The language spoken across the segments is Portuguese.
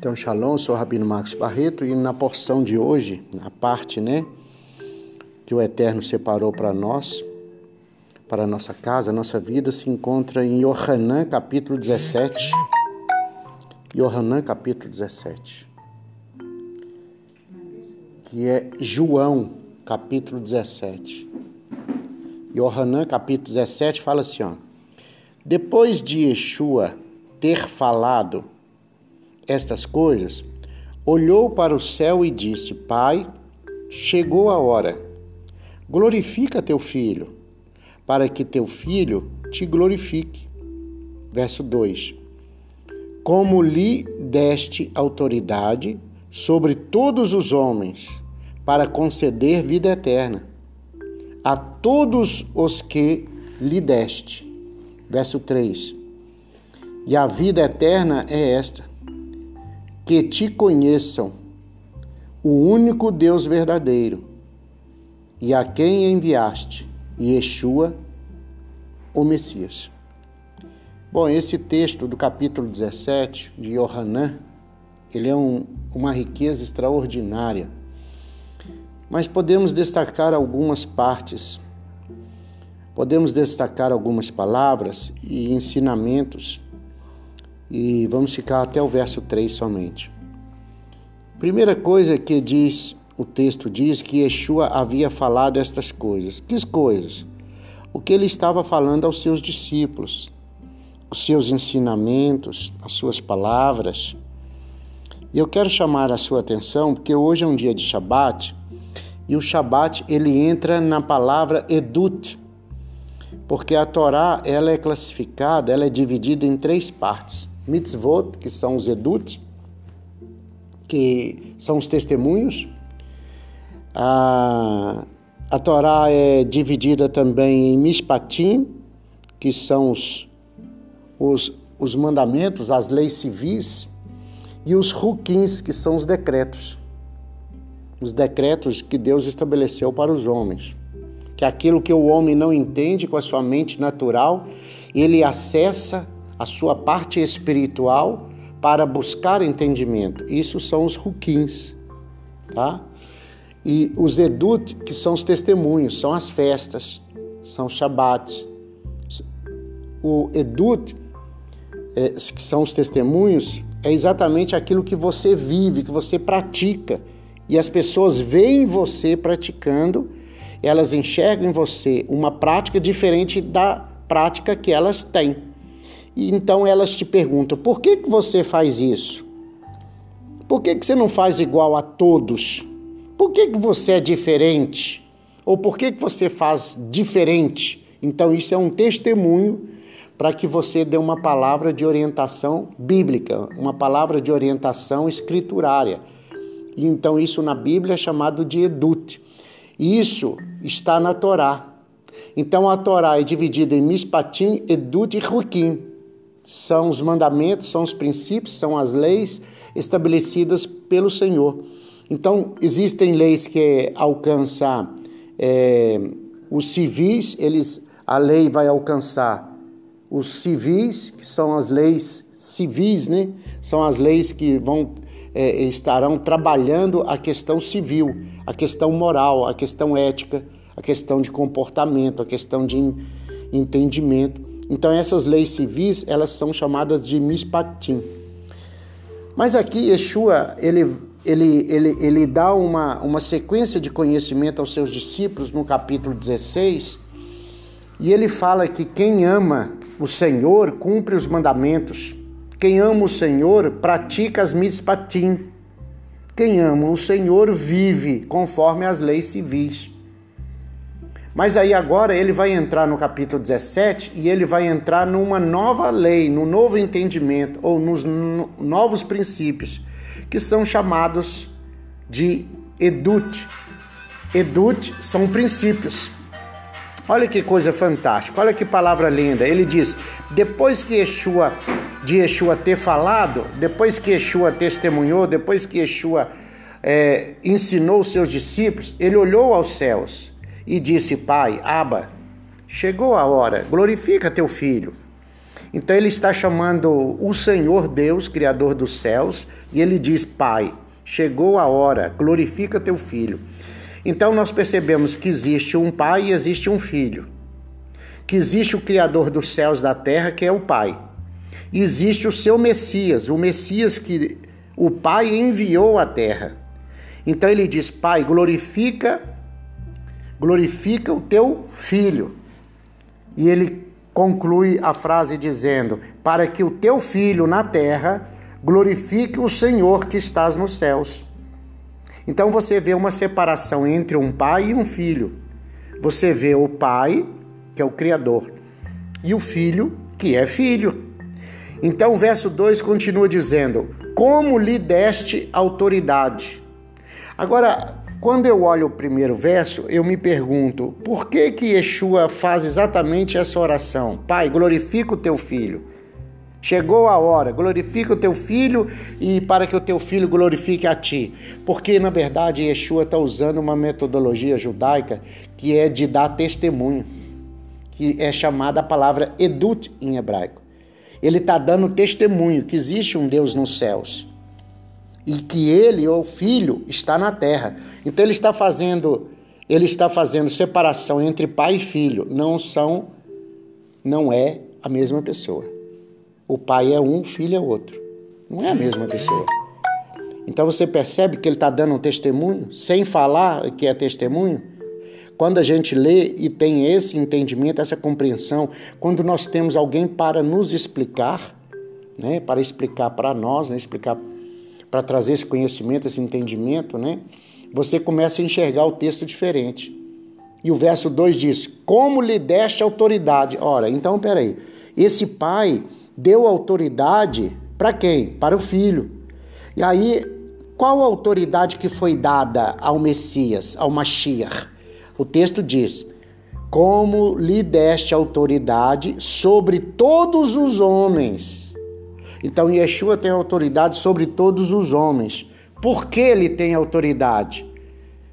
Então, Shalom, sou o Rabino Marcos Barreto e na porção de hoje, na parte, né, que o Eterno separou para nós, para a nossa casa, a nossa vida, se encontra em Yohanan, capítulo 17. Yohanan, capítulo 17. Que é João, capítulo 17. Yohanan, capítulo 17, fala assim, ó. Depois de Yeshua ter falado estas coisas, olhou para o céu e disse: Pai, chegou a hora. Glorifica teu filho, para que teu filho te glorifique. Verso 2: Como lhe deste autoridade sobre todos os homens, para conceder vida eterna a todos os que lhe deste. Verso 3: E a vida eterna é esta que te conheçam, o único Deus verdadeiro, e a quem enviaste, Yeshua, o Messias. Bom, esse texto do capítulo 17 de Yohanan, ele é um, uma riqueza extraordinária. Mas podemos destacar algumas partes, podemos destacar algumas palavras e ensinamentos e vamos ficar até o verso 3 somente. Primeira coisa que diz o texto diz que Yeshua havia falado estas coisas. Que coisas? O que ele estava falando aos seus discípulos, os seus ensinamentos, as suas palavras. E eu quero chamar a sua atenção porque hoje é um dia de Shabat e o Shabat ele entra na palavra edut, porque a Torá ela é classificada, ela é dividida em três partes mitzvot, que são os edut, que são os testemunhos. A, a Torá é dividida também em mishpatim, que são os, os, os mandamentos, as leis civis, e os rukins, que são os decretos. Os decretos que Deus estabeleceu para os homens. Que é aquilo que o homem não entende com a sua mente natural, ele acessa a sua parte espiritual para buscar entendimento. Isso são os ruquins, tá? E os edut, que são os testemunhos, são as festas, são os shabbats. O edut, é, que são os testemunhos, é exatamente aquilo que você vive, que você pratica. E as pessoas veem você praticando, elas enxergam em você uma prática diferente da prática que elas têm. E então elas te perguntam: por que, que você faz isso? Por que, que você não faz igual a todos? Por que, que você é diferente? Ou por que, que você faz diferente? Então, isso é um testemunho para que você dê uma palavra de orientação bíblica, uma palavra de orientação escriturária. Então, isso na Bíblia é chamado de edut. Isso está na Torá. Então, a Torá é dividida em mispatim, edut e ruquim são os mandamentos, são os princípios, são as leis estabelecidas pelo Senhor. Então, existem leis que alcançam é, os civis, eles, a lei vai alcançar os civis, que são as leis civis, né? São as leis que vão é, estarão trabalhando a questão civil, a questão moral, a questão ética, a questão de comportamento, a questão de entendimento. Então essas leis civis, elas são chamadas de mispatim. Mas aqui Yeshua, ele, ele, ele, ele dá uma, uma sequência de conhecimento aos seus discípulos no capítulo 16, e ele fala que quem ama o Senhor cumpre os mandamentos. Quem ama o Senhor pratica as mispatim. Quem ama o Senhor vive conforme as leis civis. Mas aí agora ele vai entrar no capítulo 17 e ele vai entrar numa nova lei, no novo entendimento ou nos novos princípios, que são chamados de edut. Edut são princípios. Olha que coisa fantástica, olha que palavra linda. Ele diz: depois que Yeshua, de Yeshua ter falado, depois que Yeshua testemunhou, depois que Yeshua é, ensinou os seus discípulos, ele olhou aos céus e disse: Pai, Aba, chegou a hora, glorifica teu filho, Então ele está chamando o Senhor Deus, Criador dos céus, e ele diz: Pai, chegou a hora, glorifica teu filho. Então nós percebemos que existe um pai e existe um filho. Que existe o Criador dos céus da terra, que é o Pai. Existe o seu Messias, o Messias que o Pai enviou à terra. Então ele diz: Pai, glorifica, glorifica o teu filho. E ele conclui a frase dizendo: Para que o teu filho na terra glorifique o Senhor que estás nos céus. Então você vê uma separação entre um pai e um filho. Você vê o pai, que é o Criador, e o filho, que é filho. Então o verso 2 continua dizendo: Como lhe deste autoridade? Agora, quando eu olho o primeiro verso, eu me pergunto: por que que Yeshua faz exatamente essa oração? Pai, glorifica o teu filho. Chegou a hora, glorifica o teu filho e para que o teu filho glorifique a ti. Porque, na verdade, Yeshua está usando uma metodologia judaica que é de dar testemunho, que é chamada a palavra edut em hebraico. Ele está dando testemunho que existe um Deus nos céus e que ele, o filho, está na terra. Então ele está fazendo, ele está fazendo separação entre pai e filho. Não são, não é a mesma pessoa. O pai é um, o filho é outro. Não é a mesma pessoa. Então você percebe que ele está dando um testemunho, sem falar que é testemunho? Quando a gente lê e tem esse entendimento, essa compreensão, quando nós temos alguém para nos explicar, né, para explicar para nós, né, explicar para trazer esse conhecimento, esse entendimento, né, você começa a enxergar o texto diferente. E o verso 2 diz: Como lhe deste autoridade? Ora, então peraí. Esse pai deu autoridade para quem? Para o filho. E aí, qual a autoridade que foi dada ao Messias, ao Mashiach? O texto diz: Como lhe deste autoridade sobre todos os homens. Então, Yeshua tem autoridade sobre todos os homens. Por que ele tem autoridade?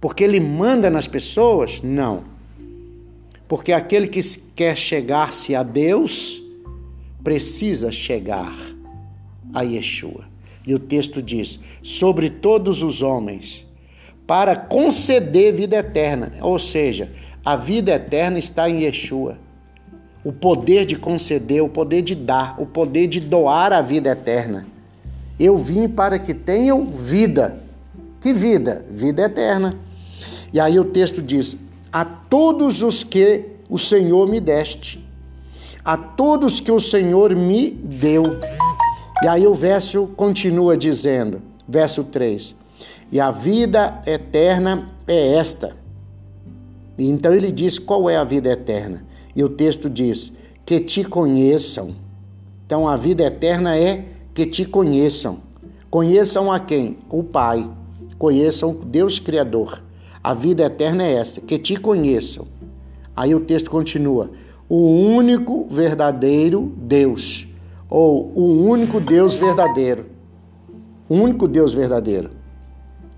Porque ele manda nas pessoas? Não. Porque aquele que quer chegar-se a Deus precisa chegar a Yeshua. E o texto diz: sobre todos os homens para conceder vida eterna. Ou seja, a vida eterna está em Yeshua. O poder de conceder, o poder de dar, o poder de doar a vida eterna. Eu vim para que tenham vida. Que vida? Vida eterna. E aí o texto diz: A todos os que o Senhor me deste, a todos que o Senhor me deu. E aí o verso continua dizendo, verso 3: e a vida eterna é esta. então ele diz qual é a vida eterna. E o texto diz: que te conheçam. Então a vida eterna é que te conheçam. Conheçam a quem? O Pai. Conheçam Deus Criador. A vida eterna é essa, que te conheçam. Aí o texto continua: o único verdadeiro Deus, ou o único Deus verdadeiro. O único Deus verdadeiro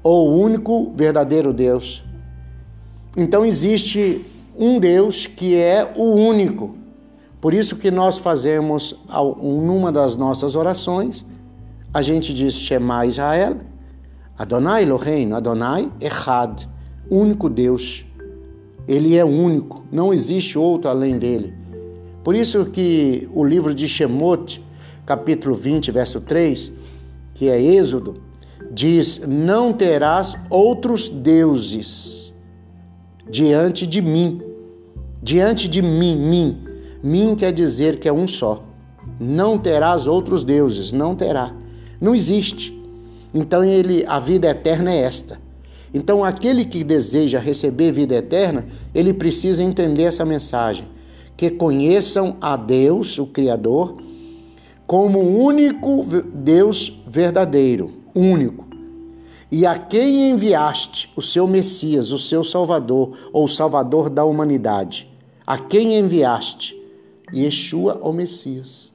ou o único verdadeiro Deus. Então existe um Deus que é o único. Por isso que nós fazemos numa das nossas orações, a gente diz Shema Israel, Adonai Eloheinu, Adonai Echad, único Deus. Ele é único, não existe outro além dele. Por isso que o livro de Shemot, capítulo 20, verso 3, que é Êxodo, diz: Não terás outros deuses diante de mim. Diante de mim, mim. Mim quer dizer que é um só. Não terás outros deuses, não terá. Não existe. Então ele, a vida eterna é esta. Então aquele que deseja receber vida eterna, ele precisa entender essa mensagem, que conheçam a Deus, o criador, como o único Deus verdadeiro único. E a quem enviaste o seu Messias, o seu Salvador, ou Salvador da humanidade? A quem enviaste? Yeshua, o Messias.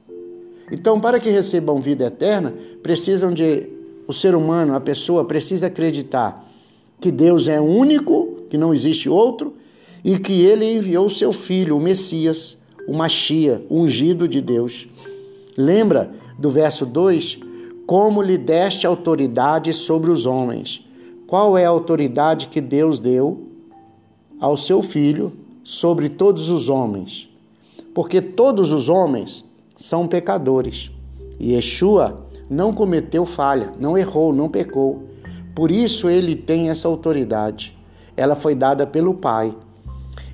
Então, para que recebam vida eterna, precisam de o ser humano, a pessoa precisa acreditar que Deus é único, que não existe outro, e que ele enviou o seu filho, o Messias, o Machia, ungido de Deus. Lembra do verso 2? Como lhe deste autoridade sobre os homens. Qual é a autoridade que Deus deu ao seu filho sobre todos os homens? Porque todos os homens são pecadores. E Yeshua não cometeu falha, não errou, não pecou. Por isso ele tem essa autoridade. Ela foi dada pelo Pai.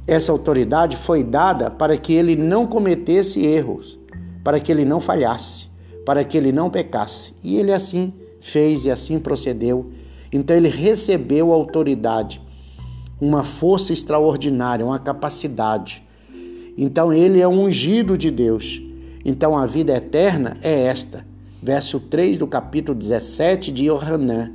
Essa autoridade foi dada para que ele não cometesse erros, para que ele não falhasse, para que ele não pecasse. E ele assim fez e assim procedeu. Então ele recebeu autoridade, uma força extraordinária, uma capacidade. Então ele é um ungido de Deus. Então a vida eterna é esta. Verso 3 do capítulo 17 de Yohanan.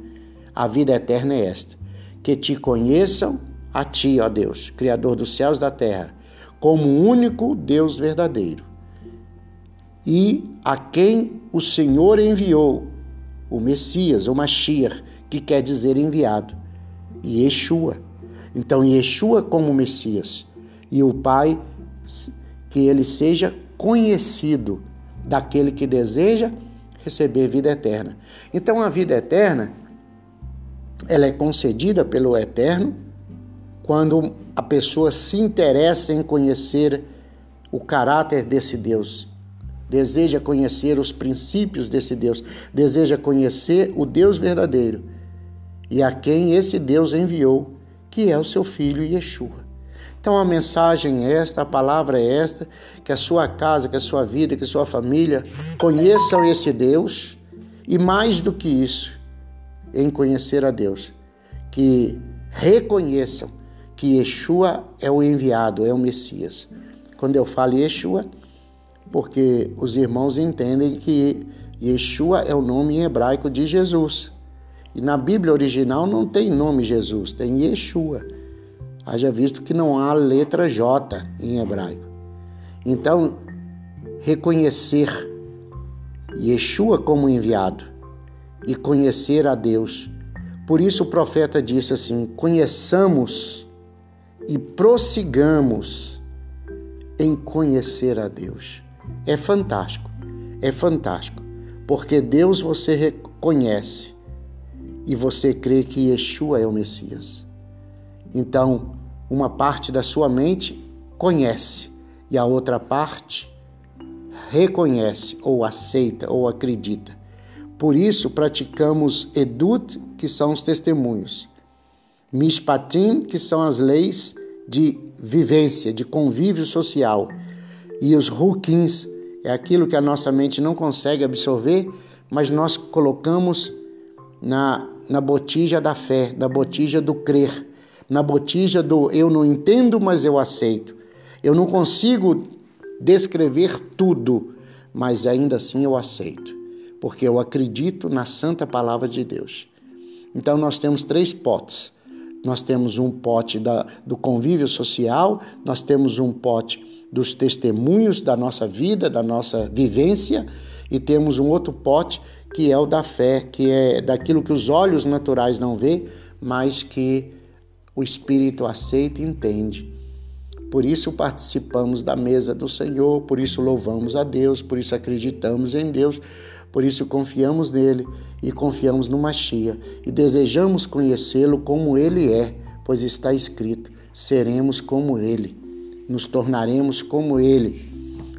A vida eterna é esta: que te conheçam a ti, ó Deus, Criador dos céus e da terra, como o único Deus verdadeiro, e a quem o Senhor enviou, o Messias, o Mashiach, que quer dizer enviado, e Yeshua. Então, Yeshua como Messias, e o Pai, que ele seja conhecido daquele que deseja receber vida eterna. Então, a vida eterna, ela é concedida pelo Eterno quando a pessoa se interessa em conhecer o caráter desse Deus, deseja conhecer os princípios desse Deus, deseja conhecer o Deus verdadeiro e a quem esse Deus enviou, que é o seu filho Yeshua. Então a mensagem é esta, a palavra é esta, que a sua casa, que a sua vida, que a sua família conheçam esse Deus e mais do que isso, em conhecer a Deus, que reconheçam que Yeshua é o enviado, é o Messias. Quando eu falo Yeshua, porque os irmãos entendem que Yeshua é o nome em hebraico de Jesus. E na Bíblia original não tem nome Jesus, tem Yeshua. Haja visto que não há letra J em hebraico. Então, reconhecer Yeshua como enviado e conhecer a Deus. Por isso o profeta disse assim: conheçamos e prossigamos em conhecer a Deus. É fantástico, é fantástico, porque Deus você reconhece e você crê que Yeshua é o Messias. Então, uma parte da sua mente conhece e a outra parte reconhece ou aceita ou acredita. Por isso praticamos edut, que são os testemunhos. Mishpatim, que são as leis de vivência, de convívio social. E os rukins é aquilo que a nossa mente não consegue absorver, mas nós colocamos na, na botija da fé, na botija do crer, na botija do eu não entendo, mas eu aceito. Eu não consigo descrever tudo, mas ainda assim eu aceito, porque eu acredito na santa palavra de Deus. Então nós temos três potes nós temos um pote da, do convívio social, nós temos um pote dos testemunhos da nossa vida, da nossa vivência, e temos um outro pote que é o da fé, que é daquilo que os olhos naturais não vê, mas que o Espírito aceita e entende. Por isso participamos da mesa do Senhor, por isso louvamos a Deus, por isso acreditamos em Deus, por isso confiamos nele e confiamos no Machia e desejamos conhecê-lo como ele é, pois está escrito: seremos como ele, nos tornaremos como ele,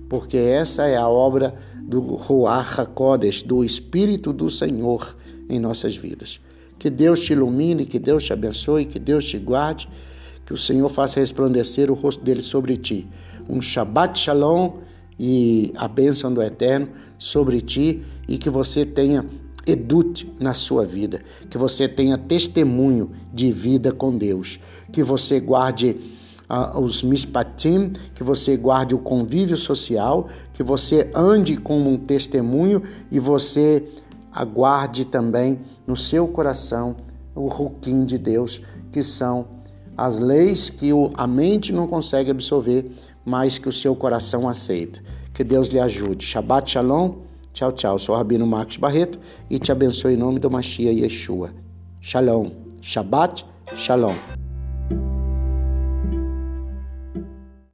porque essa é a obra do Ruach HaKodesh, do Espírito do Senhor em nossas vidas. Que Deus te ilumine, que Deus te abençoe, que Deus te guarde, que o Senhor faça resplandecer o rosto dele sobre ti. Um Shabbat Shalom e a bênção do Eterno sobre ti e que você tenha edute na sua vida, que você tenha testemunho de vida com Deus, que você guarde os mispatim, que você guarde o convívio social, que você ande como um testemunho e você aguarde também no seu coração o ruquim de Deus, que são as leis que a mente não consegue absorver, mas que o seu coração aceita. Que Deus lhe ajude. Shabbat Shalom. Tchau, tchau. Sou o Rabino Marcos Barreto e te abençoe em nome do Machia Yeshua. Shalom. Shabbat Shalom.